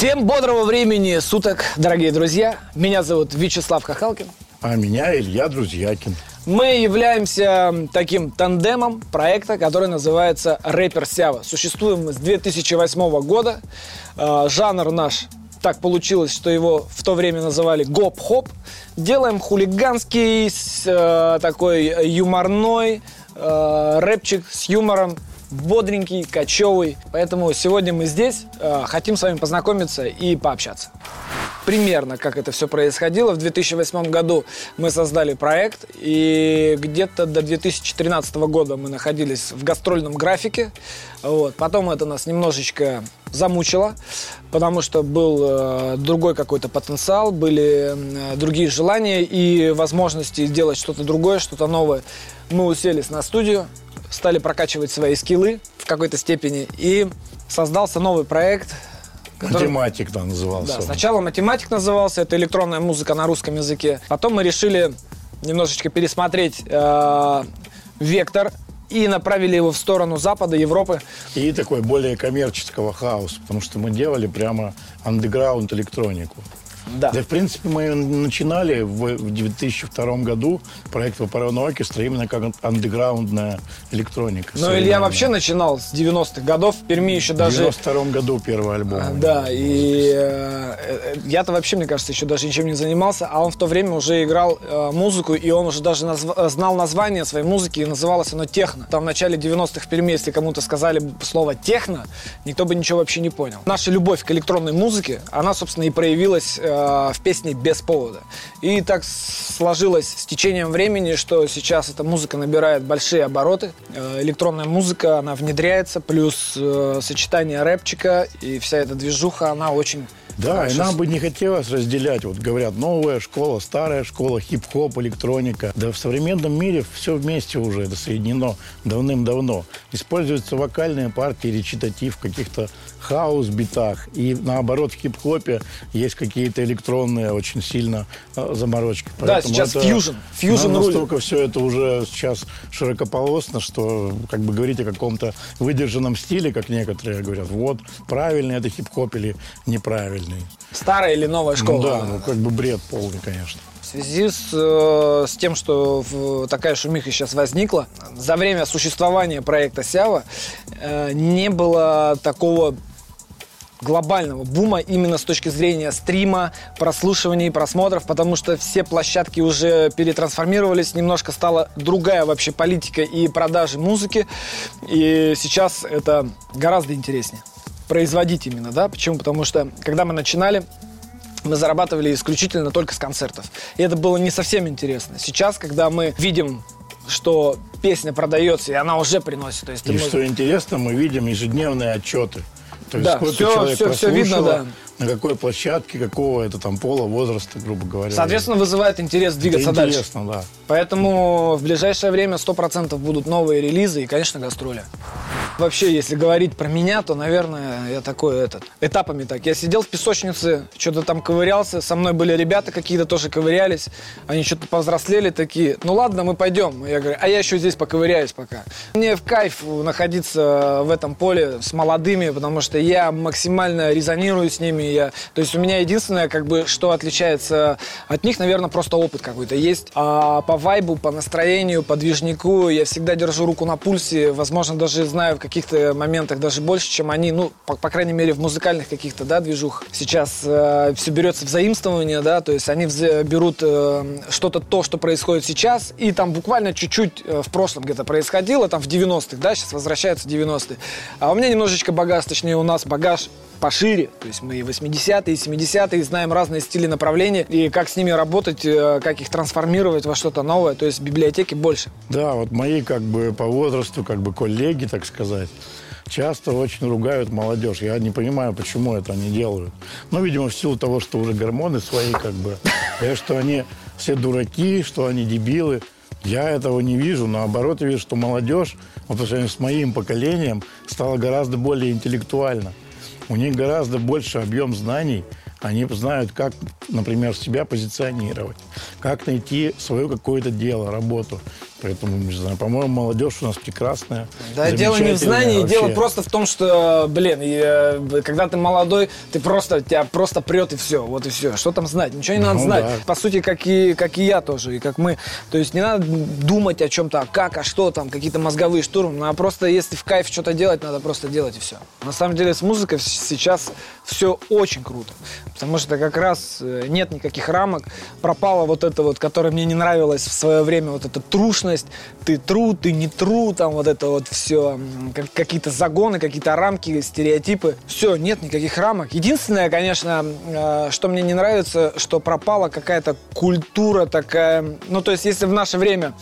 Всем бодрого времени суток, дорогие друзья. Меня зовут Вячеслав Хахалкин. А меня Илья Друзьякин. Мы являемся таким тандемом проекта, который называется «Рэпер Сява». Существуем мы с 2008 года. Э, жанр наш так получилось, что его в то время называли гоп-хоп. Делаем хулиганский, э, такой юморной э, рэпчик с юмором бодренький, кочевый. Поэтому сегодня мы здесь, э, хотим с вами познакомиться и пообщаться. Примерно как это все происходило. В 2008 году мы создали проект, и где-то до 2013 года мы находились в гастрольном графике. Вот. Потом это нас немножечко замучило, потому что был э, другой какой-то потенциал, были э, другие желания и возможности сделать что-то другое, что-то новое. Мы уселись на студию, стали прокачивать свои скиллы в какой-то степени, и создался новый проект. Который... Математик да, назывался. Да, сначала математик назывался, это электронная музыка на русском языке. Потом мы решили немножечко пересмотреть э, вектор и направили его в сторону Запада, Европы. И такой более коммерческого хаоса, потому что мы делали прямо андеграунд электронику. Да. Да, в принципе, мы начинали в, в 2002 году проект Вапорона Оркестра именно как андеграундная электроника. Ну, Илья вообще начинал с 90-х годов. В Перми еще даже... В 92 году первый альбом. А, да, и э, э, я-то вообще, мне кажется, еще даже ничем не занимался, а он в то время уже играл э, музыку, и он уже даже назв... знал название своей музыки, и называлось оно «Техно». Там в начале 90-х в Перми, если кому-то сказали слово «техно», никто бы ничего вообще не понял. Наша любовь к электронной музыке, она, собственно, и проявилась э, в песне без повода. И так сложилось с течением времени, что сейчас эта музыка набирает большие обороты. Э, электронная музыка, она внедряется, плюс э, сочетание рэпчика и вся эта движуха, она очень да, и нам бы не хотелось разделять. Вот говорят, новая школа, старая школа, хип-хоп, электроника. Да в современном мире все вместе уже это соединено давным-давно. Используются вокальные партии, речитатив в каких-то хаос-битах. И наоборот, в хип-хопе есть какие-то электронные очень сильно э, заморочки. Поэтому да, сейчас это, фьюжн. Фьюжн Настолько все это уже сейчас широкополосно, что как бы говорить о каком-то выдержанном стиле, как некоторые говорят, вот, правильный это хип-хоп или неправильный. Старая или новая школа? Ну, да, ну как бы бред полный, конечно. В связи с, э, с тем, что в, такая шумиха сейчас возникла, за время существования проекта Сява э, не было такого глобального бума именно с точки зрения стрима, прослушиваний, просмотров, потому что все площадки уже перетрансформировались, немножко стала другая вообще политика и продажи музыки, и сейчас это гораздо интереснее производить именно, да? Почему? Потому что, когда мы начинали, мы зарабатывали исключительно только с концертов. И это было не совсем интересно. Сейчас, когда мы видим что песня продается, и она уже приносит. То есть и что интересно, мы видим ежедневные отчеты. То есть да, сколько все, человек все, все видно, да. На какой площадке, какого это там пола, возраста, грубо говоря. Соответственно, вызывает интерес двигаться это интересно, дальше. да. Поэтому в ближайшее время 100% будут новые релизы и, конечно, гастроли. Вообще, если говорить про меня, то, наверное, я такой этот, этапами так. Я сидел в песочнице, что-то там ковырялся, со мной были ребята какие-то тоже ковырялись, они что-то повзрослели такие, ну ладно, мы пойдем. Я говорю, а я еще здесь поковыряюсь пока. Мне в кайф находиться в этом поле с молодыми, потому что я максимально резонирую с ними. Я, то есть у меня единственное, как бы, что отличается от них, наверное, просто опыт какой-то есть. А по вайбу, по настроению, по движнику я всегда держу руку на пульсе, возможно, даже знаю, в каких-то моментах даже больше, чем они, ну, по, по крайней мере, в музыкальных каких-то, да, движух. Сейчас э, все берется в заимствование, да, то есть они берут э, что-то то, что происходит сейчас, и там буквально чуть-чуть э, в прошлом где-то происходило, там в 90-х, да, сейчас возвращаются 90-е. А у меня немножечко багаж, точнее, у нас багаж пошире. То есть мы и 80-е, и 70-е знаем разные стили направления, и как с ними работать, э, как их трансформировать во что-то новое. То есть библиотеки больше. Да, вот мои как бы по возрасту, как бы коллеги, так сказать, часто очень ругают молодежь. Я не понимаю, почему это они делают. Ну, видимо, в силу того, что уже гормоны свои, как бы, и что они все дураки, что они дебилы. Я этого не вижу. Наоборот, я вижу, что молодежь, вот по сравнению с моим поколением, стала гораздо более интеллектуальна. У них гораздо больше объем знаний. Они знают, как, например, себя позиционировать, как найти свое какое-то дело, работу. Поэтому, не знаю, по-моему, молодежь у нас прекрасная. Да, дело не в знании, вообще. дело просто в том, что, блин, и, э, когда ты молодой, ты просто, тебя просто прет и все, вот и все. Что там знать? Ничего не надо Ну знать. да. По сути, как и, как и я тоже, и как мы. То есть не надо думать о чем-то, а как, а что там, какие-то мозговые штурмы. Ну, а просто если в кайф что-то делать, надо просто делать и все. На самом деле с музыкой сейчас все очень круто. Потому что как раз э, нет никаких рамок. Пропала вот это вот, которая мне не нравилась в свое время, вот эта трушность. Ты тру, ты не тру, там вот это вот все. Какие-то загоны, какие-то рамки, стереотипы. Все, нет никаких рамок. Единственное, конечно, э, что мне не нравится, что пропала какая-то культура такая. Ну, то есть, если в наше время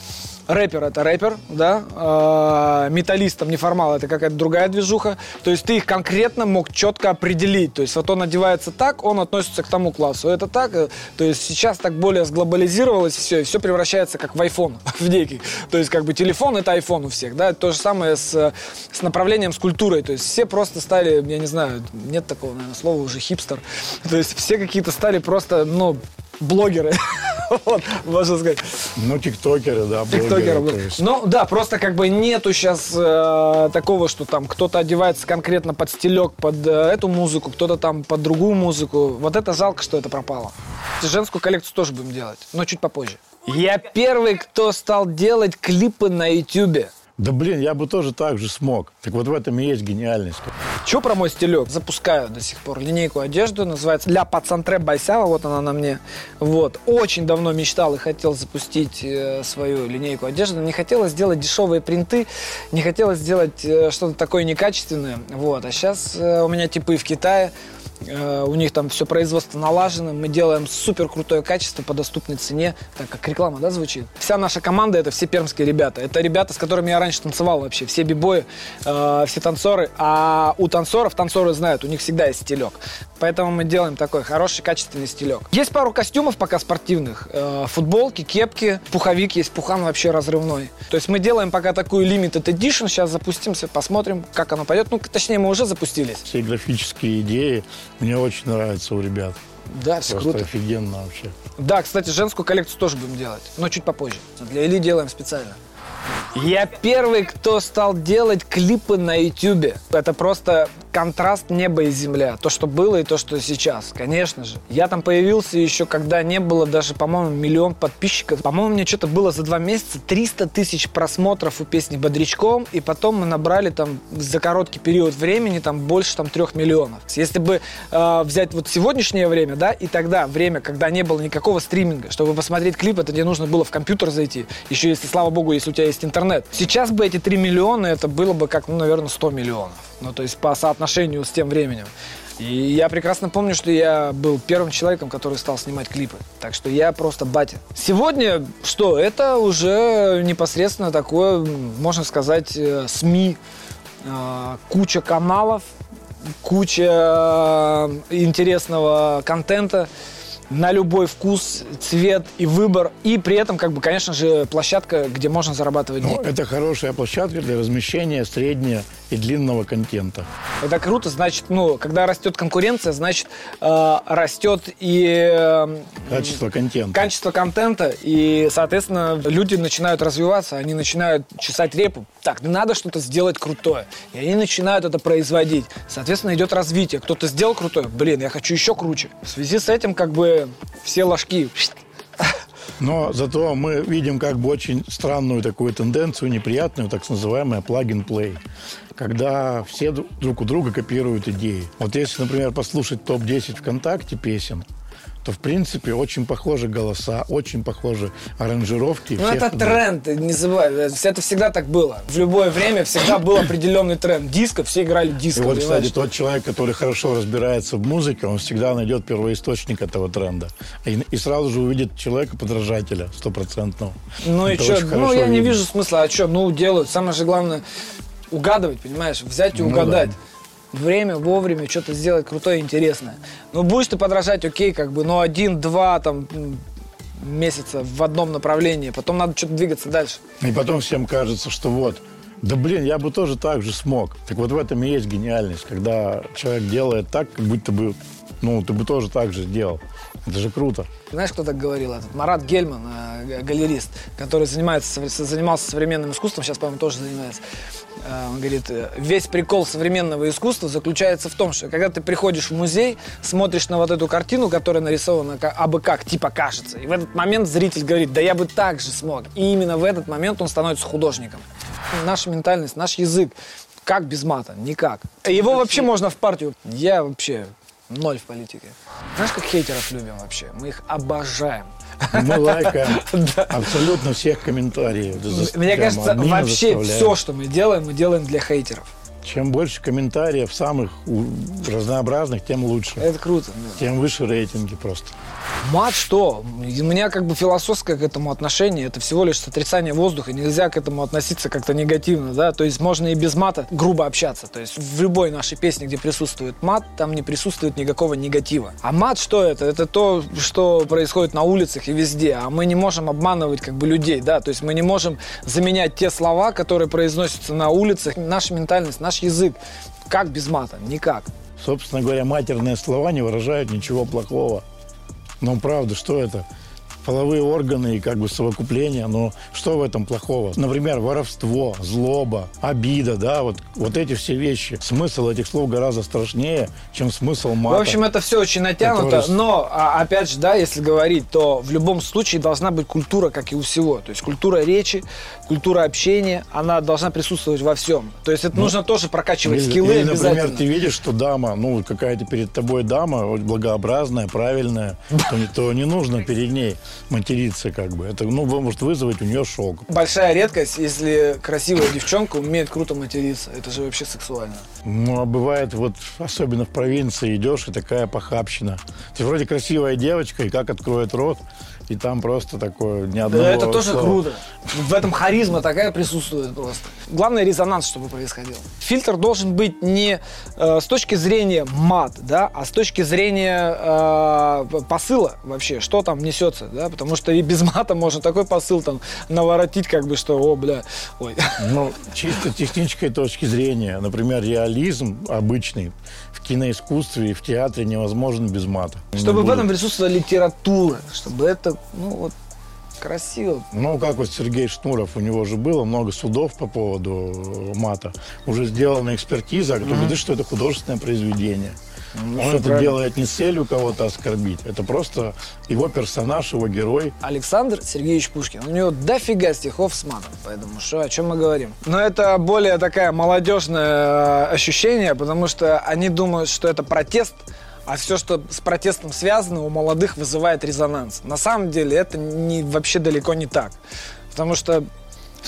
рэпер это рэпер, да, э, металлист там неформал это какая-то другая движуха, то есть ты их конкретно мог четко определить, то есть вот он одевается так, он относится к тому классу, это так, то есть сейчас так более сглобализировалось все, и все превращается как в iPhone, в некий, то есть как бы телефон это iPhone у всех, да, то же самое с, с направлением, с культурой, то есть все просто стали, я не знаю, нет такого, наверное, слова уже хипстер, то есть все какие-то стали просто, ну, блогеры, вот, можно сказать. Ну, тиктокеры, да, блогеры, Тиктокеры. то есть. Ну да, просто как бы нету сейчас такого, что там кто-то одевается конкретно под стилек, под э, эту музыку, кто-то там под другую музыку. Вот это жалко, что это пропало. Женскую коллекцию тоже будем делать, но чуть попозже. Я первый, кто стал делать клипы на Ютубе. Да блин, я бы тоже так же смог. Так вот в этом и есть гениальность. Че про мой стилек? Запускаю до сих пор линейку одежды, называется «Ля Пацантре Байсява», вот она на мне. Вот. Очень давно мечтал и хотел запустить э, свою линейку одежды, не хотелось сделать дешевые принты, не хотелось сделать э, что-то такое некачественное. Вот. А сейчас у меня типы в Китае, Э, У них там все производство налажено, мы делаем супер крутое качество по доступной цене, так как реклама, да, звучит. Вся наша команда это все пермские ребята. Это ребята, с которыми я раньше танцевал вообще, все бибои, э, все танцоры. А у танцоров, танцоры знают, у них всегда есть стилек. Поэтому мы делаем такой хороший, качественный стилек. Есть пару костюмов пока спортивных. Э, футболки, кепки, пуховик есть, пухан вообще разрывной. То есть мы делаем пока такую limited edition, сейчас запустимся, посмотрим, как оно пойдет. Ну, точнее, мы уже запустились. Все графические идеи мне очень нравятся у ребят. Да, все Просто круто. офигенно вообще. Да, кстати, женскую коллекцию тоже будем делать, но чуть попозже. Для Ильи делаем специально. Я первый, кто стал делать клипы на Ютубе. Это просто контраст неба и земля. То, что было и то, что сейчас. Конечно же. Я там появился еще, когда не было даже, по-моему, миллион подписчиков. По-моему, мне что-то было за два месяца 300 тысяч просмотров у песни «Бодрячком». И потом мы набрали там за короткий период времени там больше там трех миллионов. Если бы э, взять вот сегодняшнее время, да, и тогда время, когда не было никакого стриминга, чтобы посмотреть клип, это тебе нужно было в компьютер зайти. Еще если, слава богу, если у тебя есть интернет. Сейчас бы эти 3 миллиона, это было бы как, ну, наверное, 100 миллионов. Ну, то есть по соотношению с тем временем. И я прекрасно помню, что я был первым человеком, который стал снимать клипы. Так что я просто батя. Сегодня что? Это уже непосредственно такое, можно сказать, э, СМИ. Э, Куча каналов, куча э, интересного контента на любой вкус, цвет и выбор. И при этом, как бы, конечно же, площадка, где можно зарабатывать Ну, деньги. это хорошая площадка для размещения среднего и длинного контента. Это круто, значит, ну, когда растет конкуренция, значит, э, растет и э, Качество контента. качество контента, и, соответственно, люди начинают развиваться, они начинают чесать репу. Так, надо что-то сделать крутое. И они начинают это производить. Соответственно, идет развитие. Кто-то сделал крутое, блин, я хочу еще круче. В связи с этим, как бы, все ложки Но зато мы видим как бы очень странную такую тенденцию, неприятную, так называемая plug-and-play. Когда все дру- друг у друга копируют идеи. Вот если, например, послушать топ-10 ВКонтакте песен, то, в принципе, очень похожи голоса, очень похожи аранжировки. Ну, это друг- тренд, не забывай. Это всегда так было. В любое время всегда был определенный тренд. Диско, все играли И диско. вот, понимаешь? кстати, тот человек, который хорошо разбирается в музыке, он всегда найдет первоисточник этого тренда. И, и сразу же увидит человека-подражателя стопроцентного. Ну и Это что? очень Ну, я не видно. вижу смысла. А что? Ну, делают. Самое же главное угадывать, понимаешь? Взять и Ну угадать. да. Время, вовремя, что-то сделать крутое и интересное. Ну, будешь ты подражать, окей, как бы, но один-два там месяца в одном направлении, потом надо что-то двигаться дальше. И потом всем кажется, что вот, да блин, я бы тоже так же смог. Так вот в этом и есть гениальность, когда человек делает так, как будто бы, ну, ты бы тоже так же сделал. Это же круто. Знаешь, кто так говорил? Этот Марат Гельман, э, галерист, который занимается, занимался современным искусством, сейчас, по-моему, тоже занимается. Э, он говорит, э, весь прикол современного искусства заключается в том, что когда ты приходишь в музей, смотришь на вот эту картину, которая нарисована абы как, типа кажется, и в этот момент зритель говорит, да я бы так же смог. И именно в этот момент он становится художником. Наша ментальность, наш язык, как без мата? Никак. Его вообще можно в партию. Я вообще ноль в политике. Знаешь, как хейтеров любим вообще? Мы их обожаем. Мы лайкаем абсолютно всех комментариев. Мне кажется, вообще все, что мы делаем, мы делаем для хейтеров. Чем больше комментариев самых разнообразных, тем лучше. Это круто. Тем выше рейтинги просто. Мат что? У меня как бы философское к этому отношение. Это всего лишь отрицание воздуха. Нельзя к этому относиться как-то негативно, да? То есть можно и без мата грубо общаться. То есть в любой нашей песне, где присутствует мат, там не присутствует никакого негатива. А мат что это? Это то, что происходит на улицах и везде. А мы не можем обманывать как бы людей, да? То есть мы не можем заменять те слова, которые произносятся на улицах. Наша ментальность, наш язык. Как без мата? Никак. Собственно говоря, матерные слова не выражают ничего плохого. Ну, правда, что это? Половые органы и как бы совокупление, но что в этом плохого? Например, воровство, злоба, обида, да, вот, вот эти все вещи. Смысл этих слов гораздо страшнее, чем смысл мата. В общем, это все очень натянуто, который... но, а, опять же, да, если говорить, то в любом случае должна быть культура, как и у всего. То есть культура речи, культура общения, она должна присутствовать во всем. То есть это ну, нужно тоже прокачивать или, скиллы или, например, ты видишь, что дама, ну, какая-то перед тобой дама, благообразная, правильная, то, то не нужно перед ней материться как бы. Это, ну, может вызвать у нее шок. Большая редкость, если красивая девчонка умеет круто материться. Это же вообще сексуально. Ну, а бывает, вот, особенно в провинции идешь, и такая похабщина. Ты вроде красивая девочка, и как откроет рот, и там просто такое ни одного Это тоже слова. круто. В этом харизма такая присутствует просто. Главное резонанс, чтобы происходил. Фильтр должен быть не э, с точки зрения мат, да, а с точки зрения э, посыла вообще, что там несется, да, потому что и без мата можно такой посыл там наворотить, как бы, что, о, бля, ой. Ну, чисто технической точки зрения, например, реализм обычный в киноискусстве и в театре невозможен без мата. Чтобы в этом присутствовала литература, чтобы это, ну, вот, красиво. Ну, как вот Сергей Шнуров, у него же было много судов по поводу мата. Уже сделана экспертиза, кто mm-hmm. говорит, что это художественное произведение. Ну, Он это правильно. делает не с целью кого-то оскорбить. Это просто его персонаж, его герой. Александр Сергеевич Пушкин. У него дофига стихов с матом. Поэтому что, о чем мы говорим? Но это более такая молодежное э, ощущение, потому что они думают, что это протест, а все, что с протестом связано, у молодых вызывает резонанс. На самом деле это не, вообще далеко не так. Потому что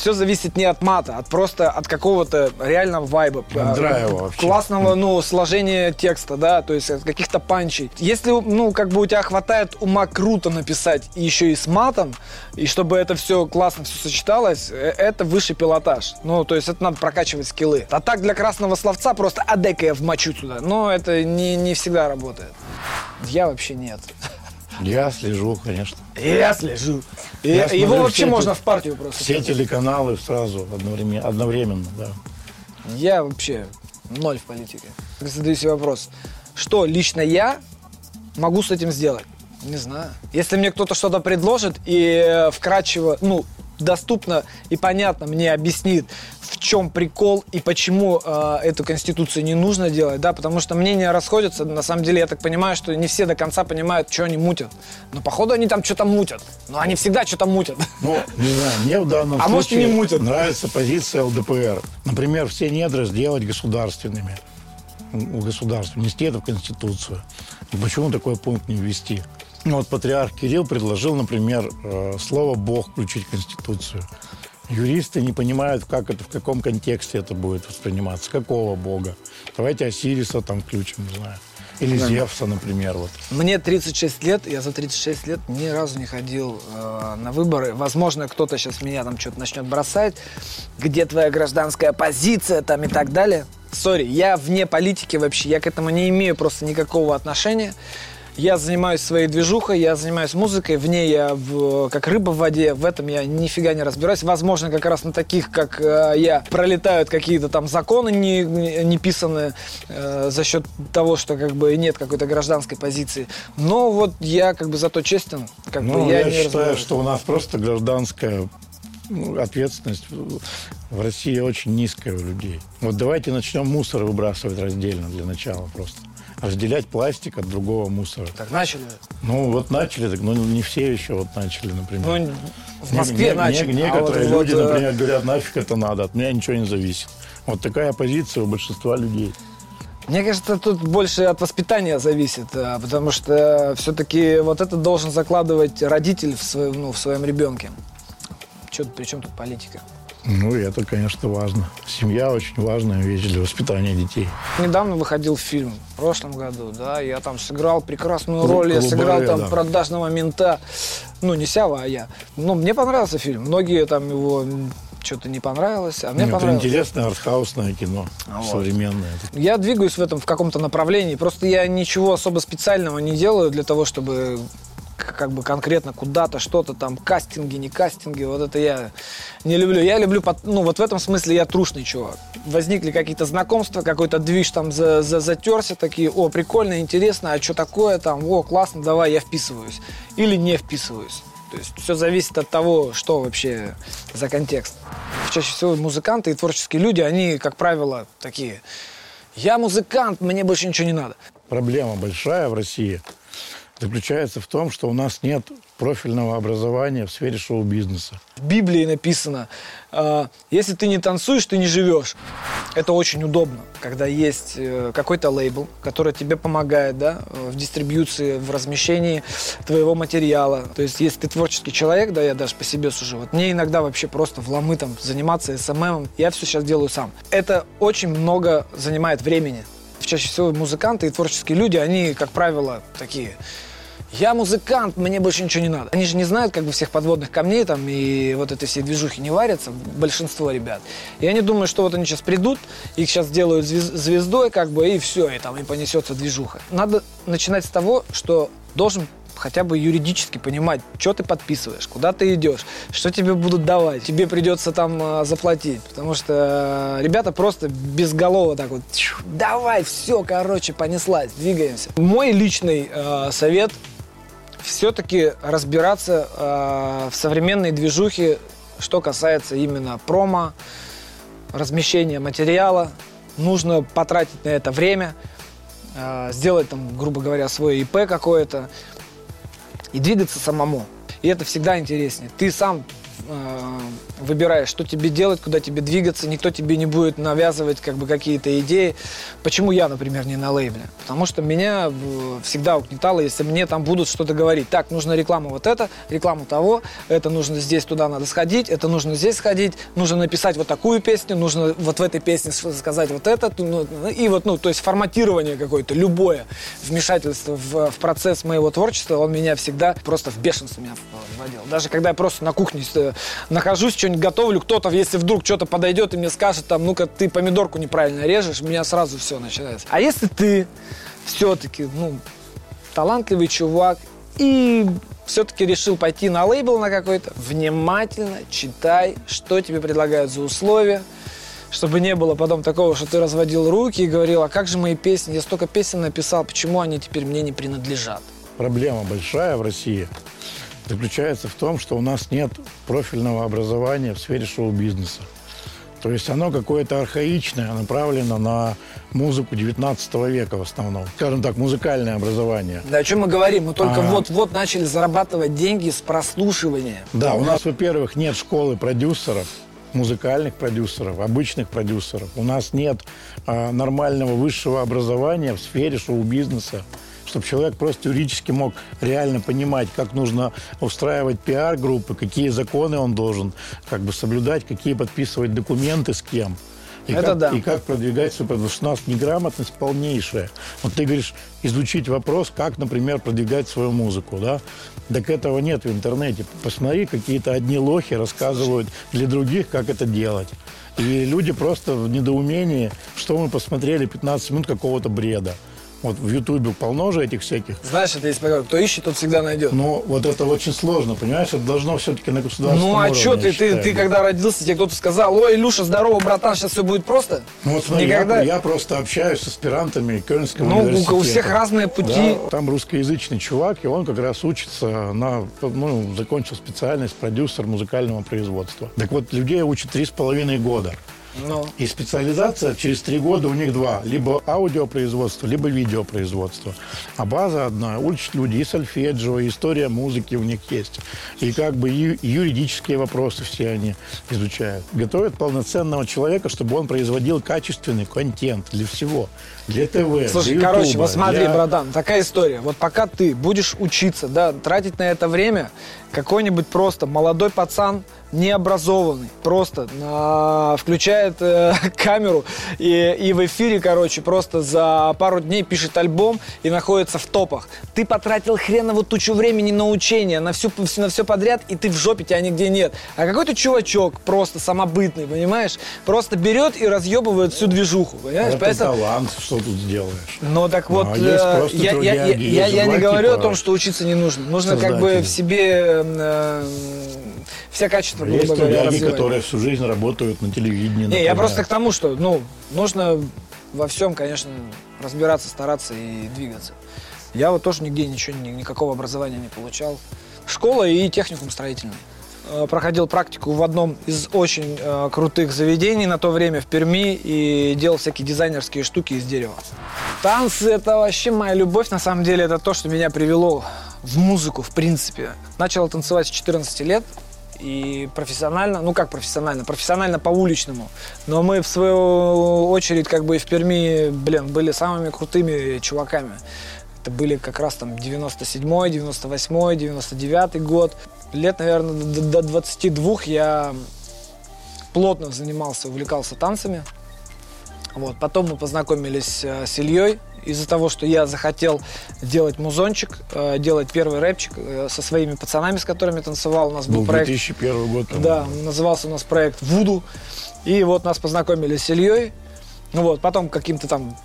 все зависит не от мата, а просто от какого-то реального вайба. От драйва вообще. Классного, ну, сложения текста, да, то есть от каких-то панчей. Если, ну, как бы у тебя хватает ума круто написать еще и с матом, и чтобы это все классно все сочеталось, э, это высший пилотаж. Ну, то есть это надо прокачивать скиллы. А так для красного словца просто адека я вмочу туда. Но это не, не всегда работает. Я вообще нет. Я слежу, конечно. Я слежу. Я Его вообще можно в партию просто. Все телеканалы сразу одновременно, одновременно, да. Я вообще ноль в политике. Задаю себе вопрос, что лично я могу с этим сделать? Не знаю. Если мне кто-то что-то предложит и э, вкрадчиво, ну, доступно и понятно мне объяснит, в чем прикол и почему э, эту конституцию не нужно делать, да, потому что мнения расходятся. На самом деле, я так понимаю, что не все до конца понимают, что они мутят. Но походу они там что-то мутят. Но они всегда что-то мутят. Ну, не знаю, мне в данном а случае может, не мутят. нравится позиция ЛДПР. Например, все недра сделать государственными. У государства, внести это в Конституцию. И почему такой пункт не ввести? Ну, вот патриарх Кирилл предложил, например, э, слово «Бог» включить в Конституцию. Юристы не понимают, как это, в каком контексте это будет восприниматься, какого бога. Давайте Осириса там включим, не знаю. Или да. Зевса, например. Вот. Мне 36 лет, я за 36 лет ни разу не ходил э, на выборы. Возможно, кто-то сейчас меня там что-то начнет бросать. Где твоя гражданская позиция там и так далее. Сори, я вне политики вообще, я к этому не имею просто никакого отношения. Я занимаюсь своей движухой, я занимаюсь музыкой, в ней я в, как рыба в воде, в этом я нифига не разбираюсь. Возможно, как раз на таких, как э, я, пролетают какие-то там законы не, не писанные э, за счет того, что как бы нет какой-то гражданской позиции. Но вот я как бы зато честен, как Ну, бы я, я, не считаю, что у нас просто гражданская ответственность в России очень низкая у людей. Вот давайте начнем мусор выбрасывать раздельно для начала просто. Разделять пластик от другого мусора. Так начали. Ну, вот начали, так, ну, не все еще вот начали, например. Ну, в Москве не- начали. не- а вот- некоторые вот, люди, э, например, говорят, нафиг это надо, от меня ничего не зависит. Вот такая позиция у большинства людей. Мне кажется, тут больше от воспитания зависит, а, потому что все-таки вот это должен закладывать родитель в своем, ну, в своем ребенке. Что, при чем тут политика? Ну, это, конечно, важно. Семья очень важная вещь для воспитания детей. Недавно выходил фильм, в прошлом году, да, я там сыграл прекрасную роль, я клубаре, сыграл там да. продажного мента, ну, не Сява, а я. Ну, мне понравился фильм, многие там его что-то не понравилось, а мне Нет, это понравилось. интересное артхаусное кино, вот. современное. Я двигаюсь в этом в каком-то направлении. Просто я ничего особо специального не делаю для того, чтобы как бы конкретно куда-то что-то там кастинги, не кастинги, вот это я не люблю. Я люблю, ну вот в этом смысле я трушный чувак. Возникли какие-то знакомства, какой-то движ там за, за- затерся, такие, о, прикольно, интересно, а что такое там, о, классно, давай, я вписываюсь. Или не вписываюсь. То есть все зависит от того, что вообще за контекст. Чаще всего музыканты и творческие люди, они, как правило, такие. Я музыкант, мне больше ничего не надо. Проблема большая в России заключается в том, что у нас нет профильного образования в сфере шоу-бизнеса. В Библии написано, э, если ты не танцуешь, ты не живешь. Это очень удобно, когда есть э, какой-то лейбл, который тебе помогает да, э, в дистрибьюции, в размещении твоего материала. То есть, если ты творческий человек, да, я даже по себе сужу, вот мне иногда вообще просто в ломы там заниматься СММом, я все сейчас делаю сам. Это очень много занимает времени. Чаще всего музыканты и творческие люди, они, как правило, такие я музыкант, мне больше ничего не надо. Они же не знают как бы всех подводных камней там и вот этой всей движухи не варятся, большинство ребят. И они думают, что вот они сейчас придут, их сейчас сделают звез- звездой как бы и все, и там и понесется движуха. Надо начинать с того, что должен хотя бы юридически понимать, что ты подписываешь, куда ты идешь, что тебе будут давать. Тебе придется там э, заплатить, потому что э, ребята просто безголово так вот, «Тьфу, давай, все, короче, понеслась, двигаемся. Мой личный э, совет все-таки разбираться э, в современной движухе, что касается именно промо, размещения материала. Нужно потратить на это время, э, сделать там, грубо говоря, свое ИП какое-то и двигаться самому. И это всегда интереснее. Ты сам э, выбираешь, что тебе делать, куда тебе двигаться. Никто тебе не будет навязывать как бы какие-то идеи. Почему я, например, не на лейбле? Потому что меня э, всегда угнетало, если мне там будут что-то говорить. Так, нужно рекламу вот это, рекламу того, это нужно здесь, туда надо сходить, это нужно здесь сходить, нужно написать вот такую песню, нужно вот в этой песне сказать вот это. ну, И вот, ну, то есть форматирование какое-то, любое вмешательство в, в процесс моего творчества, он меня всегда просто в бешенство меня вводил. Даже когда я просто на кухне э, нахожусь, что-нибудь готовлю, кто-то, если вдруг что-то подойдет и мне скажет, там, ну-ка, ты помидорку неправильно режешь, у меня сразу все начинается. А если ты все-таки, ну, талантливый чувак и все-таки решил пойти на лейбл на какой-то, внимательно читай, что тебе предлагают за условия, чтобы не было потом такого, что ты разводил руки и говорил, а как же мои песни, я столько песен написал, почему они теперь мне не принадлежат? Проблема большая в России заключается в том, что у нас нет профильного образования в сфере шоу-бизнеса. То есть оно какое-то архаичное, направлено на музыку 19 века в основном. Скажем так, музыкальное образование. Да о чем мы говорим? Мы только А. вот-вот начали зарабатывать деньги с прослушивания. Да, у нас, во-первых, нет школы продюсеров, музыкальных продюсеров, обычных продюсеров. У нас нет а, нормального высшего образования в сфере шоу-бизнеса, чтобы человек просто юридически мог реально понимать, как нужно устраивать пиар-группы, какие законы он должен как бы соблюдать, какие подписывать документы с кем. И Это как, да. И как продвигать свой продукт. Потому что у нас неграмотность полнейшая. Вот ты говоришь, изучить вопрос, как, например, продвигать свою музыку, да? Так этого нет в интернете. Посмотри, какие-то одни лохи рассказывают для других, как это делать. И люди просто в недоумении, что мы посмотрели 15 минут какого-то бреда. Вот в Ютубе полно же этих всяких. Знаешь, это есть поговорка, кто ищет, тот всегда найдет. Но вот это очень сложно, понимаешь? Это должно все-таки на государственном Ну а уровне, что ты, ты, ты когда родился, тебе кто-то сказал, ой, Илюша, здорово, братан, сейчас все будет просто? Ну, вот смотри, Никогда. я, я просто общаюсь с аспирантами Кёльнского Ну, у- университета. у всех разные пути. Да, там русскоязычный чувак, и он как раз учится на, ну, закончил специальность продюсер музыкального производства. Так вот, людей учат три с половиной года. Ну, И специализация через три года у них два. Либо аудиопроизводство, либо видеопроизводство. А база одна. Учат люди и сольфеджио, и история музыки у них есть. И как бы и юридические вопросы все они изучают. Готовят полноценного человека, чтобы он производил качественный контент для всего. Для ТВ, Слушай, для короче, вот смотри, для- братан, такая история. Вот пока ты будешь учиться, да, тратить на это время, какой-нибудь просто молодой пацан, необразованный, просто на- включает э, камеру и, и в эфире, короче, просто за пару дней пишет альбом и находится в топах. Ты потратил хреново тучу времени на учение, на, всю, на все подряд, и ты в жопе, тебя нигде нет. А какой-то чувачок просто самобытный, понимаешь, просто берет и разъебывает всю движуху, понимаешь? Это талант, что тут сделаешь. Ну так вот, А э, я, я, я, я- не говорю типа о том, что учиться не нужно. Нужно как бы в себе э, все качества, грубо Есть говоря, трудяги, которые всю жизнь работают на телевидении. Не, я просто к тому, что, ну, нужно во всем, конечно, разбираться, стараться и двигаться. Я вот тоже нигде ничего, ни- никакого образования не получал. Школа и техникум строительный. Э, Проходил практику в одном из очень э, крутых заведений на то время в Перми и делал всякие дизайнерские штуки из дерева. Танцы – это вообще моя любовь. На самом деле это то, что меня привело в музыку, в принципе. Начал танцевать с 14 лет и профессионально, ну как профессионально, профессионально по уличному. Но мы в свою очередь как бы и в Перми, блин, были самыми крутыми чуваками. Это были как раз там 97-й, 98-й, 99-й год. Лет, наверное, до, до 22 я плотно занимался, увлекался танцами. Вот. Потом мы познакомились э, с Ильей. Из-за того, что я захотел делать музончик, э, делать первый рэпчик э, со своими пацанами, с которыми танцевал. У нас был Был проект 2001 год. да, назывался у нас проект Вуду. И вот нас познакомили с Ильей. Ну вот, потом каким-то там,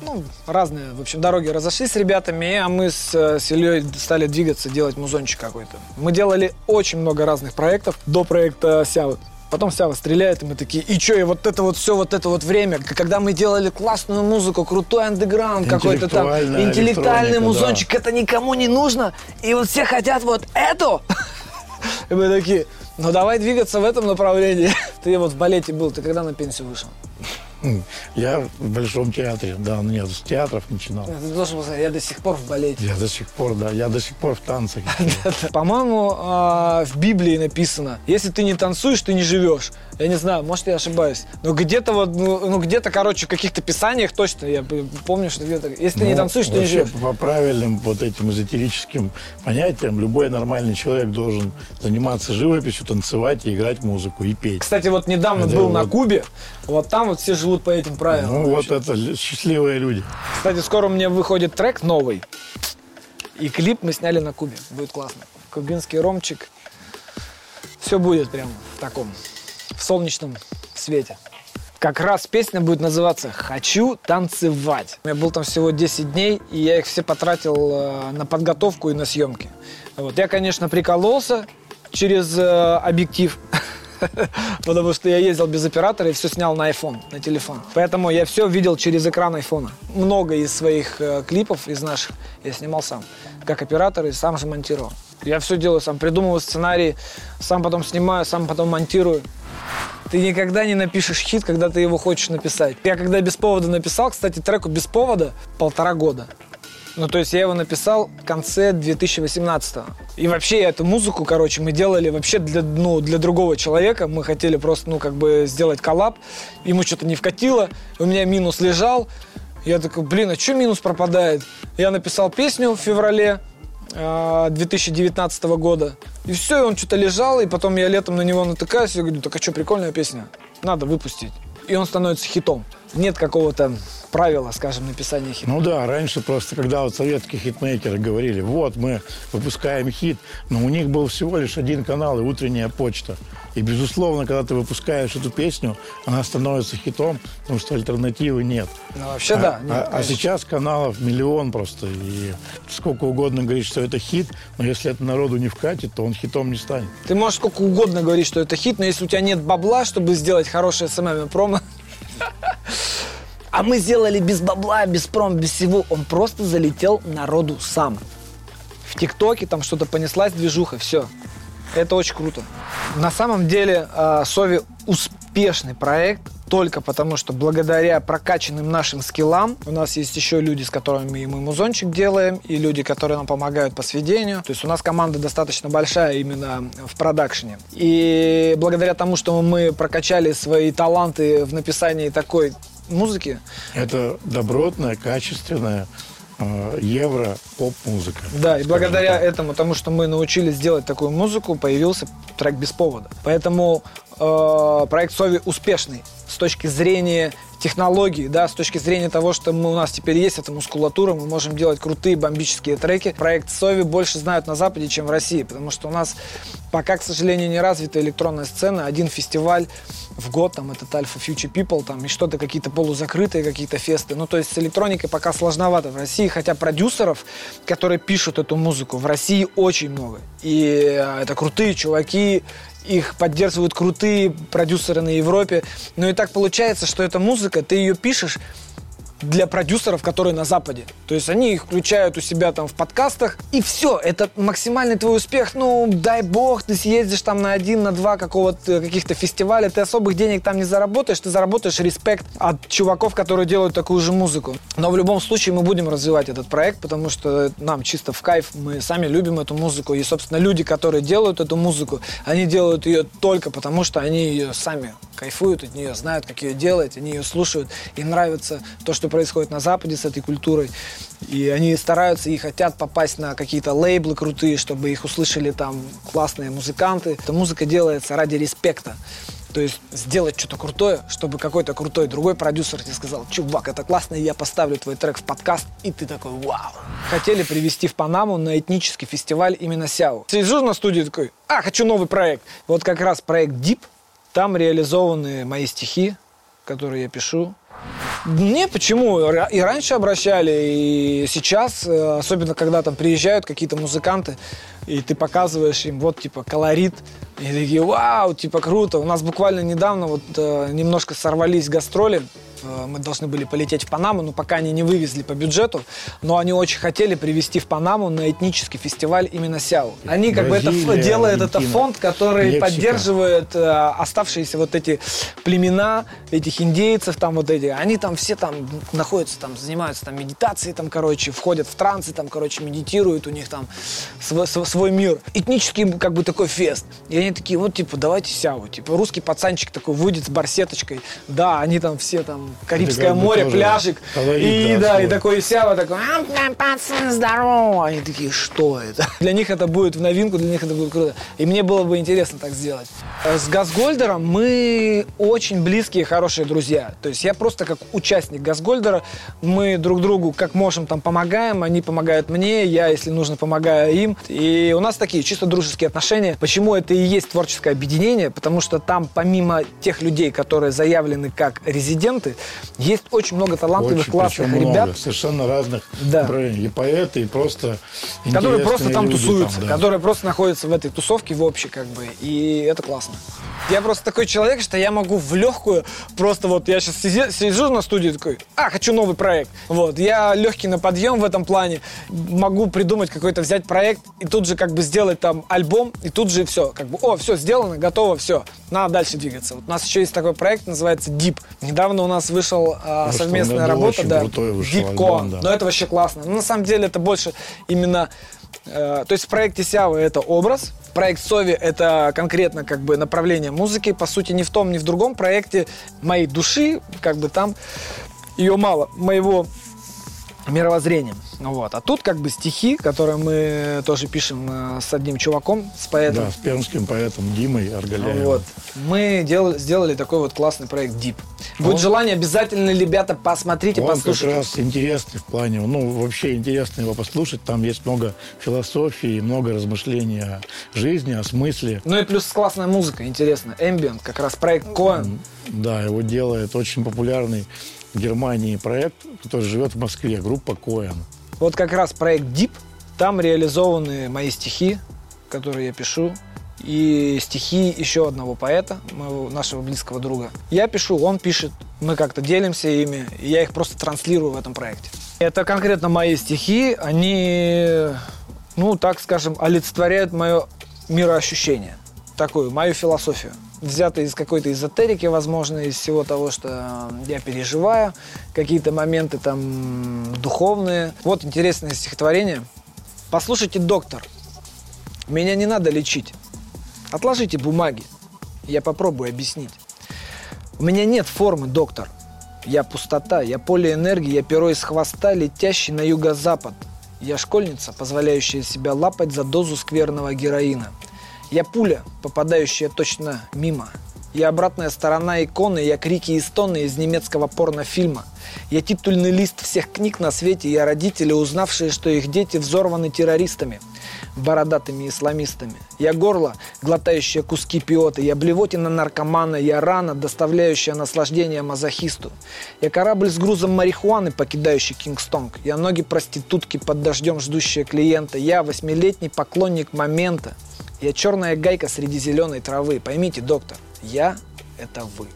ну, разные, в общем, дороги разошлись с ребятами, а мы с, э, с Ильей стали двигаться, делать музончик какой-то. Мы делали очень много разных проектов до проекта Сявы. Потом Сява стреляет, и мы такие, и что, и вот это вот все, вот это вот время, когда мы делали классную музыку, крутой андеграунд какой-то там, интеллектуальный музончик, это никому не нужно, и вот все хотят вот это. И мы такие, ну давай двигаться в этом направлении. Ты вот в балете был, ты когда на пенсию вышел? Я в Большом театре, да, ну, нет, с театров начинал. Ты должен был сказать, я до сих пор в балете. Я до сих пор, да, я до сих пор в танцах. По-моему, а, в Библии написано, если ты не танцуешь, ты не живешь. Я не знаю, может, я ошибаюсь. Но где-то вот, ну, ну, где-то, короче, в каких-то писаниях точно, я помню, что где-то, если ты не Ну, танцуешь, ты не живешь. По правильным вот этим эзотерическим понятиям, любой нормальный человек должен заниматься живописью, танцевать и играть музыку, и петь. Кстати, вот недавно был на Кубе, вот там вот все живут по этим правилам. Ну, вот это счастливые люди. Кстати, скоро у меня выходит трек новый. И клип мы сняли на Кубе. Будет классно. Кубинский ромчик. Все будет прям в таком, в солнечном свете. Как раз песня будет называться «Хочу танцевать». У меня был там всего 10 дней, и я их все потратил э, на подготовку и на съемки. Вот. Я, конечно, прикололся через э, объектив, потому что я ездил без оператора и все снял на iPhone, на телефон. Поэтому я все видел через экран айфона. Много из своих э, клипов, из наших, я снимал сам, как оператор и сам же монтировал. Я все делаю сам, придумываю сценарий, сам потом снимаю, сам потом монтирую. Ты никогда не напишешь хит, когда ты его хочешь написать. Я когда без повода написал, кстати, треку без повода полтора года. Ну, то есть я его написал в конце 2018 И вообще эту музыку, короче, мы делали вообще для, ну, для другого человека. Мы хотели просто, ну, как бы сделать коллаб. Ему что-то не вкатило. У меня минус лежал. Я такой, блин, а что минус пропадает? Я написал песню в феврале э, 2019 года. И все, и он что-то лежал, и потом я летом на него натыкаюсь, и говорю, так а что, прикольная песня, надо выпустить. И он становится хитом. Нет какого-то правила, скажем, написания хита. Ну да, раньше просто, когда вот советские хитмейкеры говорили, вот мы выпускаем хит, но у них был всего лишь один канал и утренняя почта. И, безусловно, когда ты выпускаешь эту песню, она становится хитом, потому что альтернативы нет. Ну, вообще, а, да. а- нет, а, конечно. сейчас каналов миллион просто. И сколько угодно говорить, что это хит, но если это народу не вкатит, то он хитом не станет. Ты можешь сколько угодно говорить, что это хит, но если у тебя нет бабла, чтобы сделать хорошее и промо, а мы сделали без бабла, без промо, без всего, он просто залетел народу сам. В ТикТоке там что-то понеслась движуха, все. Это очень круто. На самом деле э, Сови успешный проект только потому, что благодаря прокачанным нашим скиллам у нас есть еще люди, с которыми мы музончик делаем, и люди, которые нам помогают по сведению. То есть у нас команда достаточно большая именно в продакшене. И благодаря тому, что мы прокачали свои таланты в написании такой музыки, Это добротная, качественная э, евро-поп-музыка. Да, и благодаря так. этому, тому, что мы научились делать такую музыку, появился трек без повода. Поэтому э, проект Сови успешный с точки зрения технологий, да, с точки зрения того, что мы, у нас теперь есть эта мускулатура, мы можем делать крутые бомбические треки. Проект Сови больше знают на Западе, чем в России, потому что у нас пока, к сожалению, не развита электронная сцена. Один фестиваль в год, там, этот Alpha Future People, там, и что-то, какие-то полузакрытые какие-то фесты. Ну, то есть с электроникой пока сложновато в России, хотя продюсеров, которые пишут эту музыку, в России очень много. И э, это крутые чуваки, их поддерживают крутые продюсеры на Европе. Но и так получается, что эта музыка, ты ее пишешь для продюсеров, которые на Западе. То есть они их включают у себя там в подкастах, и все, это максимальный твой успех. Ну, дай бог, ты съездишь там на один, на два какого-то, каких-то фестиваля, ты особых денег там не заработаешь, ты заработаешь респект от чуваков, которые делают такую же музыку. Но в любом случае мы будем развивать этот проект, потому что нам чисто в кайф, мы сами любим эту музыку, и, собственно, люди, которые делают эту музыку, они делают ее только потому, что они ее сами кайфуют от нее, знают, как ее делать, они ее слушают, им нравится то, что происходит на Западе с этой культурой. И они стараются и хотят попасть на какие-то лейблы крутые, чтобы их услышали там классные музыканты. Эта музыка делается ради респекта. То есть сделать что-то крутое, чтобы какой-то крутой другой продюсер тебе сказал, чувак, это классно, и я поставлю твой трек в подкаст, и ты такой, вау. Хотели привезти в Панаму на этнический фестиваль именно Сяо. Сижу на студии такой, а, хочу новый проект. Вот как раз проект Deep, там реализованы мои стихи, которые я пишу. Не, почему? И раньше обращали, и сейчас, э, особенно когда там приезжают какие-то музыканты, и ты показываешь им, вот, типа, колорит, и такие, вау, типа, круто. У нас буквально недавно вот э, немножко сорвались гастроли, мы должны были полететь в Панаму, но пока они не вывезли по бюджету, но они очень хотели привезти в Панаму на этнический фестиваль именно Сяо. Они как бы это Бразилия, делают это Аргентина, фонд, который Мексика. поддерживает э, оставшиеся вот эти племена, этих индейцев там вот эти, они там все там находятся, там занимаются там медитацией, там, короче, входят в трансы, там, короче, медитируют, у них там свой, св- свой мир. Этнический как бы такой фест. И они такие, вот, типа, давайте сяо. Типа, русский пацанчик такой выйдет с барсеточкой. Да, они там все там, Карибское море, тоже пляжик. И да, и такой сяо такой, «А, бля, пацаны, здорово. Они такие, что это? Для них это будет в новинку, для них это будет круто. И мне было бы интересно так сделать. Э, С Газгольдером мы очень близкие, хорошие друзья. То есть я просто как участник Газгольдера, мы друг другу как можем там помогаем, они помогают мне, я, если нужно, помогаю им. И у нас такие чисто дружеские отношения. Почему это и есть творческое объединение? Потому что там помимо тех людей, которые заявлены как резиденты, есть очень много талантливых, Очень, классных много, ребят, совершенно разных Да. направлений. И поэты, и просто которые просто там люди тусуются, да. которые просто находятся в этой тусовке в общей, как бы, и это классно. Я просто такой человек, что я могу в легкую, просто вот я сейчас сижу на студии такой, а, хочу новый проект. Вот, я легкий на подъем в этом плане, могу придумать какой-то, взять проект и тут же как бы сделать там альбом, и тут же все, как бы, о, все сделано, готово, все, надо дальше двигаться. Вот у нас еще есть такой проект, называется Deep. Недавно у нас вышел а, совместная работа, да, Core. да. Но это вообще классно. Но на самом деле это больше именно... э, то есть в проекте Сявы это образ, проект Сови это конкретно как бы направление музыки. По сути, ни в том, ни в другом проекте моей души, как бы там ее мало. Моего мировоззрением. Вот. А тут как бы стихи, которые мы тоже пишем э, с одним чуваком, с поэтом. Да, с пермским поэтом Димой Аргаляевым. Вот. Мы делали, сделали такой вот классный проект Deep. Будет он, желание, обязательно, ребята, посмотрите, он послушайте. как раз интересный в плане, ну, вообще интересно его послушать. Там есть много философии, много размышлений о жизни, о смысле. Ну и плюс классная музыка, интересно. Ambient, как раз проект Коэн. Да, его делает очень популярный Германии проект, который живет в Москве, группа Коэн. Вот как раз проект Deep, там реализованы мои стихи, которые я пишу, и стихи еще одного поэта, моего, нашего близкого друга. Я пишу, он пишет, мы как-то делимся ими, и я их просто транслирую в этом проекте. Это конкретно мои стихи, они, ну, так скажем, олицетворяют мое мироощущение, такую, мою философию взято из какой-то эзотерики, возможно, из всего того, что я переживаю, какие-то моменты там духовные. Вот интересное стихотворение. Послушайте, доктор, меня не надо лечить. Отложите бумаги, я попробую объяснить. У меня нет формы, доктор. Я пустота, я поле энергии, я перо из хвоста, летящий на юго-запад. Я школьница, позволяющая себя лапать за дозу скверного героина – я пуля, попадающая точно мимо. Я обратная сторона иконы, я крики и стоны из немецкого порнофильма. Я титульный лист всех книг на свете, я родители, узнавшие, что их дети взорваны террористами, бородатыми исламистами. Я горло, глотающее куски пиота, я блевотина наркомана, я рана, доставляющая наслаждение мазохисту. Я корабль с грузом марихуаны, покидающий Кингстонг. Я ноги проститутки под дождем, ждущие клиента. Я восьмилетний поклонник момента. Я черная гайка среди зеленой травы. Поймите, доктор, я – это вы.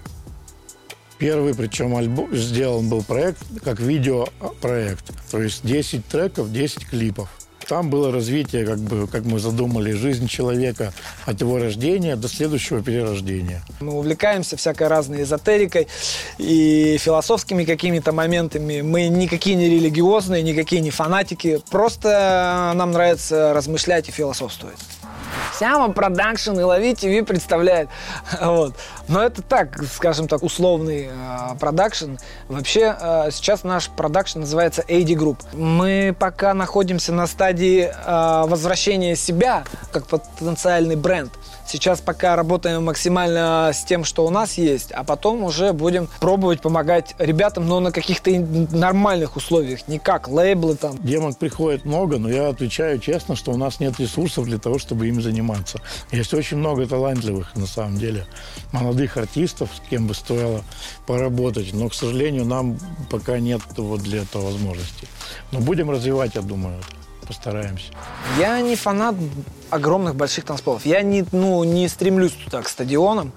Первый, причем альбом, сделан был проект как видеопроект. То есть 10 треков, 10 клипов. Там было развитие, как бы, как мы задумали, жизнь человека от его рождения до следующего перерождения. Мы увлекаемся всякой разной эзотерикой и философскими какими-то моментами. Мы никакие не религиозные, никакие не фанатики. Просто нам нравится размышлять и философствовать. Сява Production и Лови ТВ представляет. Вот. Но это так, скажем так, условный э, продакшн. Вообще э, сейчас наш продакшн называется AD Group. Мы пока находимся на стадии э, возвращения себя как потенциальный бренд. Сейчас пока работаем максимально с тем, что у нас есть, а потом уже будем пробовать помогать ребятам, но на каких-то нормальных условиях, не как лейблы там. Демок приходит много, но я отвечаю честно, что у нас нет ресурсов для того, чтобы им заниматься. Есть очень много талантливых, на самом деле, молодых артистов, с кем бы стоило поработать, но, к сожалению, нам пока нет вот для этого возможности. Но будем развивать, я думаю постараемся. Я не фанат огромных больших танцполов. Я не, ну, не стремлюсь туда, к стадионам.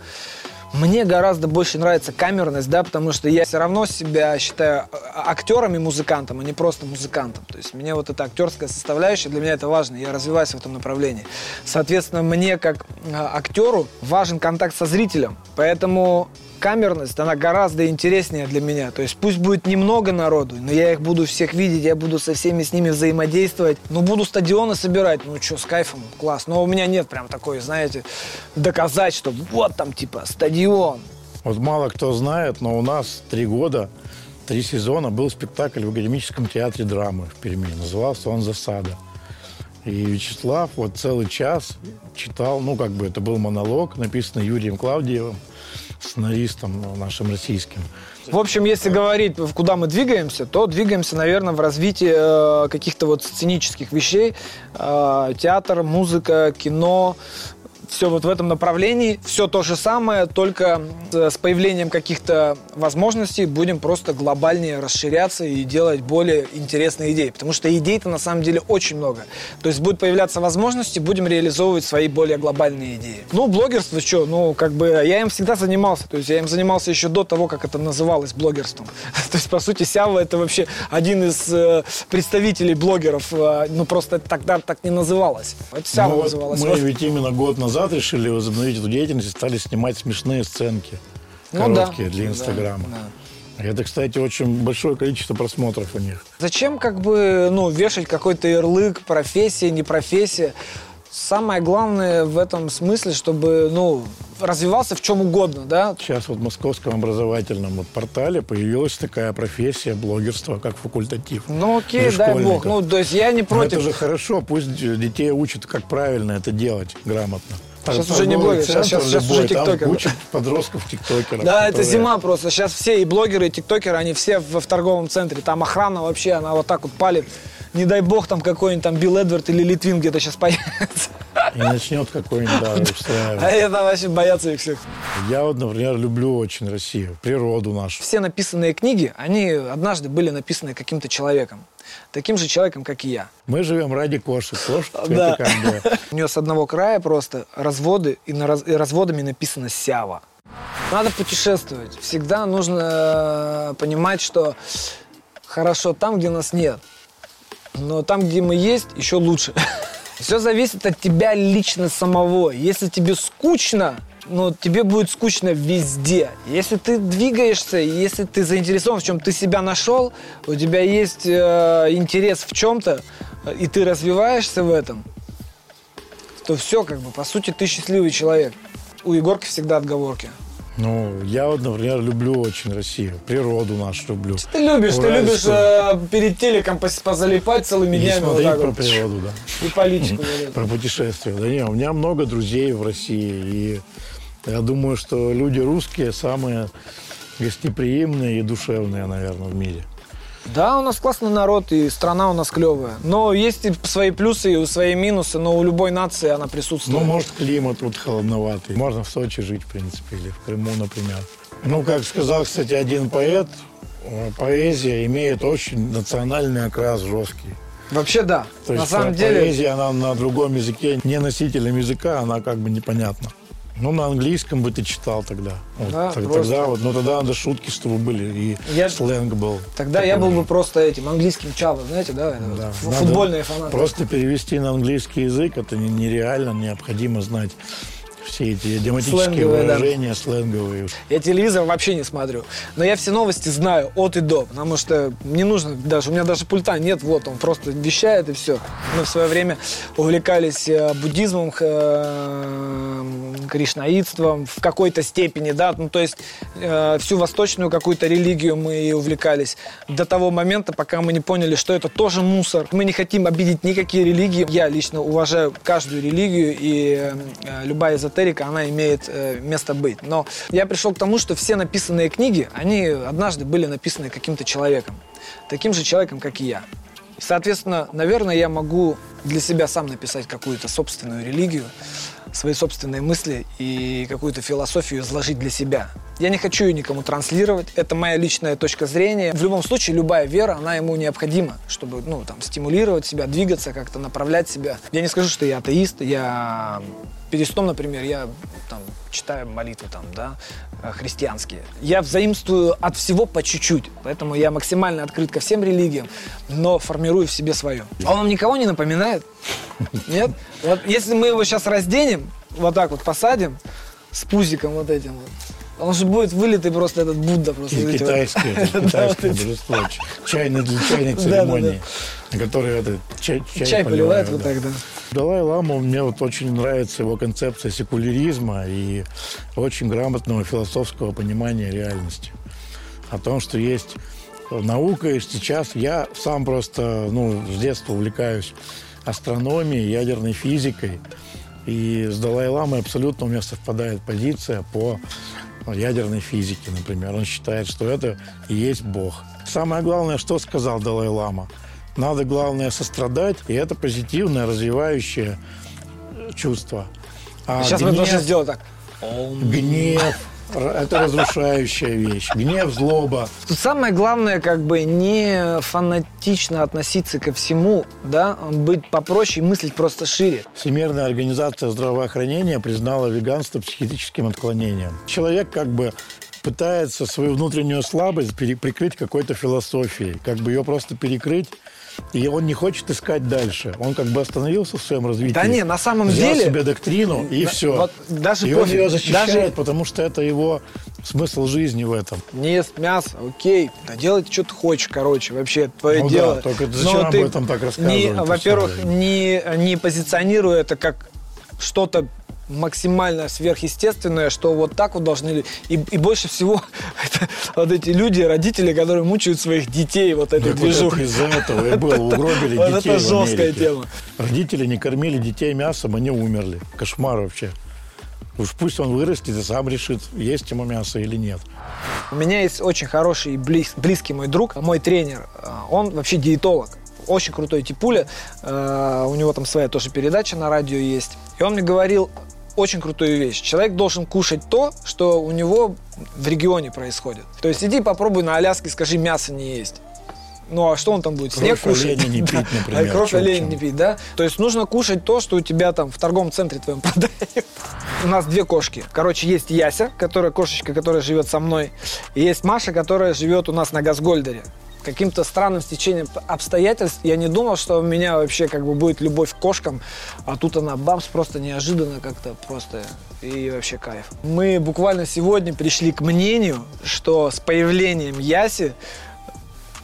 Мне гораздо больше нравится камерность, да, потому что я все равно себя считаю а, актером и музыкантом, а не просто музыкантом. То есть мне вот эта актерская составляющая, для меня это важно, я развиваюсь в этом направлении. Соответственно, мне как а, актеру важен контакт со зрителем, поэтому камерность, она гораздо интереснее для меня. То есть пусть будет немного народу, но я их буду всех видеть, я буду со всеми с ними взаимодействовать. Ну, буду стадионы собирать, ну что, с кайфом, класс. Но у меня нет прям такой, знаете, доказать, что вот там типа стадион. Вот мало кто знает, но у нас три года, три сезона был спектакль в Академическом театре драмы в Перми. Назывался он «Засада». И Вячеслав вот целый час читал, ну, как бы это был монолог, написанный Юрием Клавдиевым, сценаристом ну, нашим российским. В общем, если говорить, куда мы двигаемся, то двигаемся, наверное, в развитии э, каких-то вот сценических вещей. Э, театр, музыка, кино, все вот в этом направлении, все то же самое, только с появлением каких-то возможностей будем просто глобальнее расширяться и делать более интересные идеи. Потому что идей-то на самом деле очень много. То есть будут появляться возможности, будем реализовывать свои более глобальные идеи. Ну, блогерство, что, ну, как бы я им всегда занимался. То есть я им занимался еще до того, как это называлось блогерством. То есть, по сути, Сява это вообще один из э, представителей блогеров. Э, ну, просто тогда так не называлось. Это Сява ну, называлось. Мы ведь именно год назад назад решили возобновить эту деятельность и стали снимать смешные сценки. Ну, короткие да. для Инстаграма. Да, да. Это, кстати, очень большое количество просмотров у них. Зачем как бы ну, вешать какой-то ярлык, профессия, не профессия? Самое главное в этом смысле, чтобы ну, развивался в чем угодно, да. Сейчас вот в московском образовательном вот портале появилась такая профессия блогерства, как факультатив. Ну окей, дай бог. Ну, то есть я не Но против. это же хорошо, пусть детей учат, как правильно это делать грамотно. Сейчас уже не блогер, центр сейчас- сейчас любой, уже тиктокер. Учат подростков тиктокеров. Да, это зима просто. Сейчас все и блогеры, и тиктокеры, они все в, в торговом центре. Там охрана вообще, она вот так вот палит. Не дай бог там какой-нибудь там Билл Эдвард или Литвин где-то сейчас появится. И начнет какой-нибудь, да, А устраивать. это вообще боятся их всех. Я вот, например, люблю очень Россию, природу нашу. Все написанные книги, они однажды были написаны каким-то человеком. Таким же человеком, как и я. Мы живем ради кошек. Кошек Да. У нее с одного края просто разводы, и, на и разводами написано «Сява». Надо путешествовать. Всегда нужно э, понимать, что хорошо там, где нас нет. Но там, где мы есть, еще лучше. Все зависит от тебя лично самого. Если тебе скучно, ну, тебе будет скучно везде. Если ты двигаешься, если ты заинтересован в чем ты себя нашел, у тебя есть э, интерес в чем-то, э, и ты развиваешься в этом, то все, как бы, по сути, ты счастливый человек. У Егорки всегда отговорки. Ну, я вот, например, люблю очень Россию, природу нашу люблю. Ты любишь, ты Уральскую. любишь э, перед телеком позалипать целыми И днями вот смотреть так про вот. природу, да. И политику. вот. Про путешествия. Да не, у меня много друзей в России. И я думаю, что люди русские самые гостеприимные и душевные, наверное, в мире. Да, у нас классный народ, и страна у нас клевая. Но есть и свои плюсы, и свои минусы, но у любой нации она присутствует. Ну, может, климат тут холодноватый. Можно в Сочи жить, в принципе, или в Крыму, например. Ну, как сказал, кстати, один поэт, э, поэзия имеет очень национальный окрас жесткий. Вообще да. То На есть самом деле, поэзия, она на другом языке, не носителем языка, она как бы непонятна. Ну, на английском бы ты читал тогда. Вот, Да, так- просто. тогда вот, ну, тогда надо шутки, чтобы были, и Я- сленг был. тогда я был Такой бы просто этим английским чавом, знаете, да? Да. ф- Надо Футбольные фанаты. Просто перевести на английский язык, это не- нереально, необходимо знать все эти идиоматические Сленговые, да. выражения, сленговые. Я телевизор вообще не смотрю. Но я все новости знаю от и до. Потому что не нужно даже, у меня даже пульта нет, вот он просто вещает и все. Мы в свое время увлекались э, буддизмом, э, кришнаитством в какой-то степени, да, ну то есть э, всю восточную какую-то религию мы и увлекались до того момента, пока мы не поняли, что это тоже мусор. Мы не хотим обидеть никакие религии. Я лично уважаю каждую религию и любая эзотерика, она имеет э, место быть. Но я пришел к тому, что все написанные книги, они однажды были написаны каким-то человеком. Таким же человеком, как и я. Соответственно, наверное, я могу для себя сам написать какую-то собственную религию, свои собственные мысли и какую-то философию изложить для себя. Я не хочу ее никому транслировать, это моя личная точка зрения. В любом случае, любая вера, она ему необходима, чтобы, ну, там, стимулировать себя, двигаться, как-то направлять себя. Я не скажу, что я атеист, я перед сном, например, я там читаю молитвы там, да, э, христианские. Я взаимствую от всего по чуть-чуть, поэтому я максимально открыт ко всем религиям, но формирую в себе свое. А он вам никого не напоминает? Нет? Вот если мы его сейчас разденем, вот так вот посадим, с пузиком вот этим вот, он же будет вылитый просто этот Будда просто. И китайское, это китайское божество, ч- чайной, для чайной церемонии, на которой это, чай, чай, Чай поливают, вот да. так, да. Далай-Лама, мне вот очень нравится его концепция секуляризма и очень грамотного философского понимания реальности. О том, что есть наука, и сейчас я сам просто, ну, с детства увлекаюсь астрономией, ядерной физикой. И с Далай-Ламой абсолютно у меня совпадает позиция по ядерной физике, например. Он считает, что это и есть Бог. Самое главное, что сказал Далай-Лама? Надо, главное, сострадать, и это позитивное, развивающее чувство. А Сейчас мы гнев- должны сделать так. Гнев – это разрушающая вещь. Гнев, злоба. Тут самое главное, как бы не фанатично относиться ко всему, да, быть попроще и мыслить просто шире. Всемирная организация здравоохранения признала веганство психическим отклонением. Человек как бы пытается свою внутреннюю слабость прикрыть какой-то философией, как бы ее просто перекрыть, и он не хочет искать дальше. Он как бы остановился в своем развитии. Да не, на самом взял деле- себе доктрину и Да, все. вот даже и он ее защищает, Даже- потому что это его смысл жизни в этом. Не ест мясо, окей, да делай, что ты хочешь, короче, вообще твое Ну да, дело. только Но зачем об этом так рассказывать Во-первых, не, не позиционируя это как что-то максимально сверхъестественное, что вот так вот должны... И, и больше всего это вот эти люди, родители, которые мучают своих детей вот этой Так вот движухой. это из-за этого и было, угробили Вот детей это жесткая тема. Родители не кормили детей мясом, они умерли. Кошмар вообще. Уж пусть он вырастет и сам решит, есть ему мясо или нет. У меня есть очень хороший и близ- близкий мой друг, мой тренер. Э, Он вообще диетолог. Очень крутой типуля. Э, У него там своя тоже передача на радио есть. И он мне говорил очень крутую вещь. Человек должен кушать то, что у него в регионе происходит. То есть иди попробуй на Аляске, скажи, мясо не есть. Ну а что он там будет? Снег Кровь кушать? оленя не пить, например. А кровь оленя не пить, да? То есть нужно кушать то, что у тебя там в торговом центре твоем продают. У нас две кошки. Короче, есть Яся, которая кошечка, которая живет со мной. И есть Маша, которая живет у нас на Газгольдере. Каким-то странным стечением обстоятельств я не думал, что у меня вообще как бы будет любовь к кошкам, а тут она бамс просто неожиданно как-то просто и вообще кайф. Мы буквально сегодня пришли к мнению, что с появлением Яси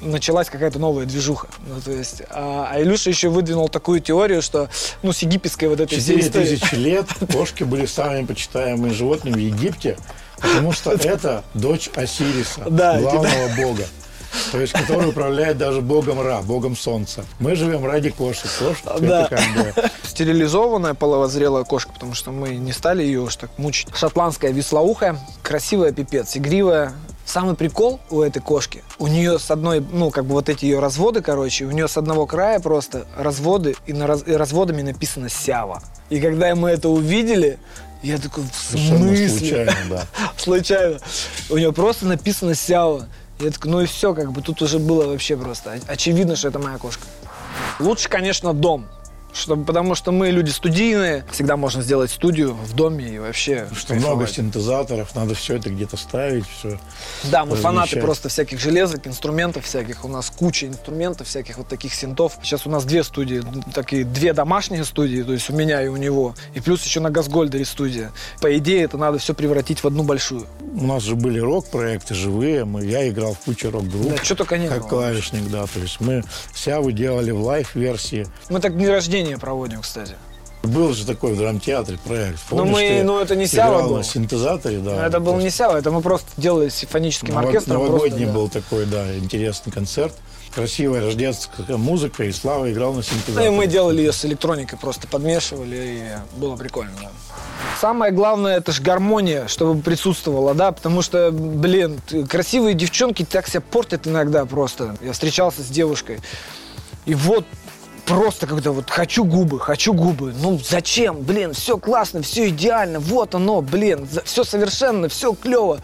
началась какая-то новая движуха. Ну, то есть, а, а Илюша еще выдвинул такую теорию, что, ну, с египетской вот этой всей тысячи лет кошки были самыми почитаемыми животными в Египте, потому что это дочь Осириса, Да, главного бога. То есть, который управляет даже богом Ра, богом солнца. Мы живем ради кошек. Кошки Да. это как бы... Стерилизованная половозрелая кошка, потому что мы не стали ее уж так мучить. Шотландская веслоухая, красивая пипец, игривая. Самый прикол у этой кошки, у нее с одной, ну, как бы вот эти ее разводы, короче, у нее с одного края просто разводы, и, на раз- и разводами написано «Сява». И когда мы это увидели, я такой, в Совершенно смысле? случайно, да. Случайно. У нее просто написано «Сява». Я такой, ну и все, как бы тут уже было вообще просто. Очевидно, что это моя кошка. Лучше, конечно, дом. Чтобы, потому что мы люди студийные. Всегда можно сделать студию в доме и вообще Что много синтезаторов, надо все это где-то ставить, все. Да, мы фанаты просто всяких железок, инструментов всяких. У нас куча инструментов, всяких вот таких синтов. Сейчас у нас две студии, такие две домашние студии, то есть у меня и у него. И плюс еще на Газгольдере студия. По идее, это надо все превратить в одну большую. У нас же были рок-проекты живые, мы, я играл в куче рок-групп. Да, что только не как было. клавишник, да. То есть мы Сяву делали в live-версии. Мы так дни рождения проводим, кстати. Был же такой в драмтеатре проект. Ну, мы- ну, это не играл был. на синтезаторе, да. Но это был не Сява, это мы просто делали с симфоническим ново- оркестром. Новогодний просто, да. был такой, да, интересный концерт. Красивая рождественская музыка, и Слава играл на Ну синтезаторе. и мы делали ее с электроникой, просто подмешивали, и было прикольно, да. Самое главное, это же гармония, чтобы присутствовала, да, потому что, блин, красивые девчонки так себя портят иногда просто. Я встречался с девушкой, и вот просто когда вот хочу губы, хочу губы. Ну зачем? Блин, все классно, все идеально, вот оно, блин, все совершенно, все клево.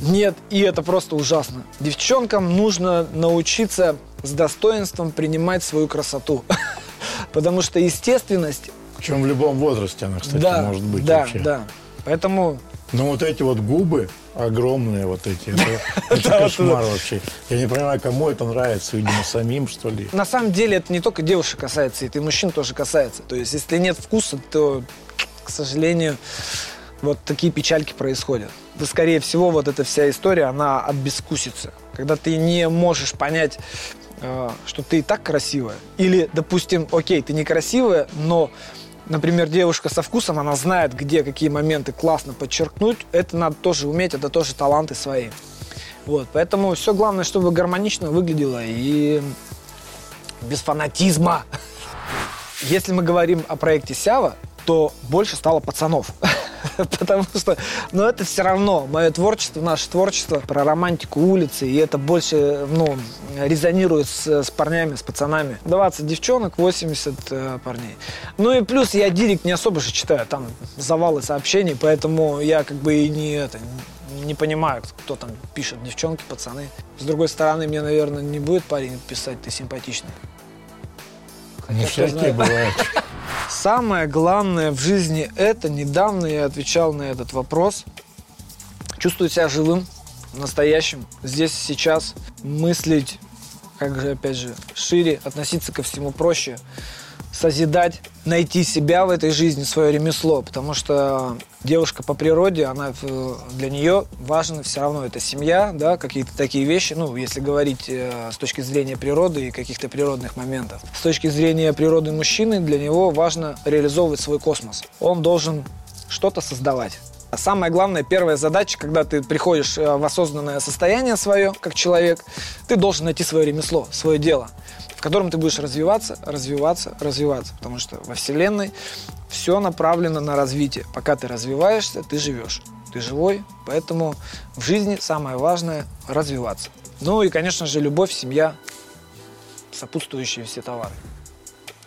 Нет, и это просто ужасно. Девчонкам нужно научиться с достоинством принимать свою красоту. Потому что естественность, Причем в любом возрасте она, кстати, да, может быть да, вообще. да. Поэтому Но вот эти вот губы огромные вот эти, это, это кошмар вообще. Я не понимаю, кому это нравится, видимо, самим, что ли. на самом деле это не только девушек касается, это и мужчин тоже касается. То есть если нет вкуса, то, к сожалению, вот такие печальки происходят. Да, скорее всего, вот эта вся история, она от бескусицы. Когда ты не можешь понять, э, что ты и так красивая. Или, допустим, окей, ты некрасивая, но, например, девушка со вкусом, она знает, где какие моменты классно подчеркнуть. Это надо тоже уметь, это тоже таланты свои. Вот, поэтому все главное, чтобы гармонично выглядело и без фанатизма. Если мы говорим о проекте Сява, то больше стало пацанов. Потому что, ну, это все равно мое творчество, наше творчество про романтику улицы, и это больше, ну, резонирует с, с парнями, с пацанами. 20 девчонок, 80 э, парней. Ну и плюс я директ не особо же читаю, там завалы сообщений, поэтому я как бы и не это, не понимаю, кто там пишет, девчонки, пацаны. С другой стороны, мне, наверное, не будет парень писать, ты симпатичный. Не всякие бывают. Самое главное в жизни это, недавно я отвечал на этот вопрос, чувствовать себя живым, настоящим, здесь сейчас, мыслить, как же, опять же, шире, относиться ко всему проще, созидать, найти себя в этой жизни, свое ремесло, потому что девушка по природе, она э, для нее важно все равно это семья, да, какие-то такие вещи, ну, если говорить э, с точки зрения природы и каких-то природных моментов. С точки зрения природы мужчины, для него важно реализовывать свой космос. Он должен что-то создавать. А самая главная, первая задача, когда ты приходишь э, в осознанное состояние свое, как человек, ты должен найти свое ремесло, свое дело, в котором ты будешь развиваться, развиваться, развиваться. Потому что во Вселенной все направлено на развитие. Пока ты развиваешься, ты живешь. Ты живой, поэтому в жизни самое важное – развиваться. Ну и, конечно же, любовь, семья, сопутствующие все товары.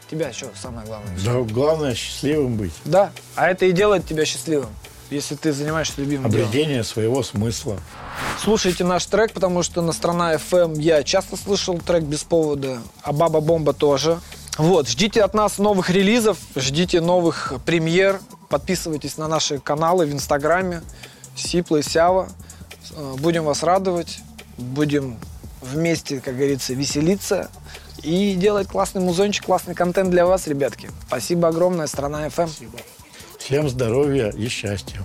Тебя что самое главное? Да, главное счастливым быть. Да, а это и делает тебя счастливым, если ты занимаешься любимым делом. Обретение своего смысла. Слушайте наш трек, потому что на страна FM я часто слышал трек без повода, а Баба Бомба тоже. Вот, ждите от нас новых релизов, ждите новых премьер, подписывайтесь на наши каналы в Инстаграме, Сипла и Сява. Э, Будем вас радовать, будем вместе, как говорится, веселиться и делать классный музончик, классный контент для вас, ребятки. Спасибо огромное, страна FM. Всем здоровья и счастья.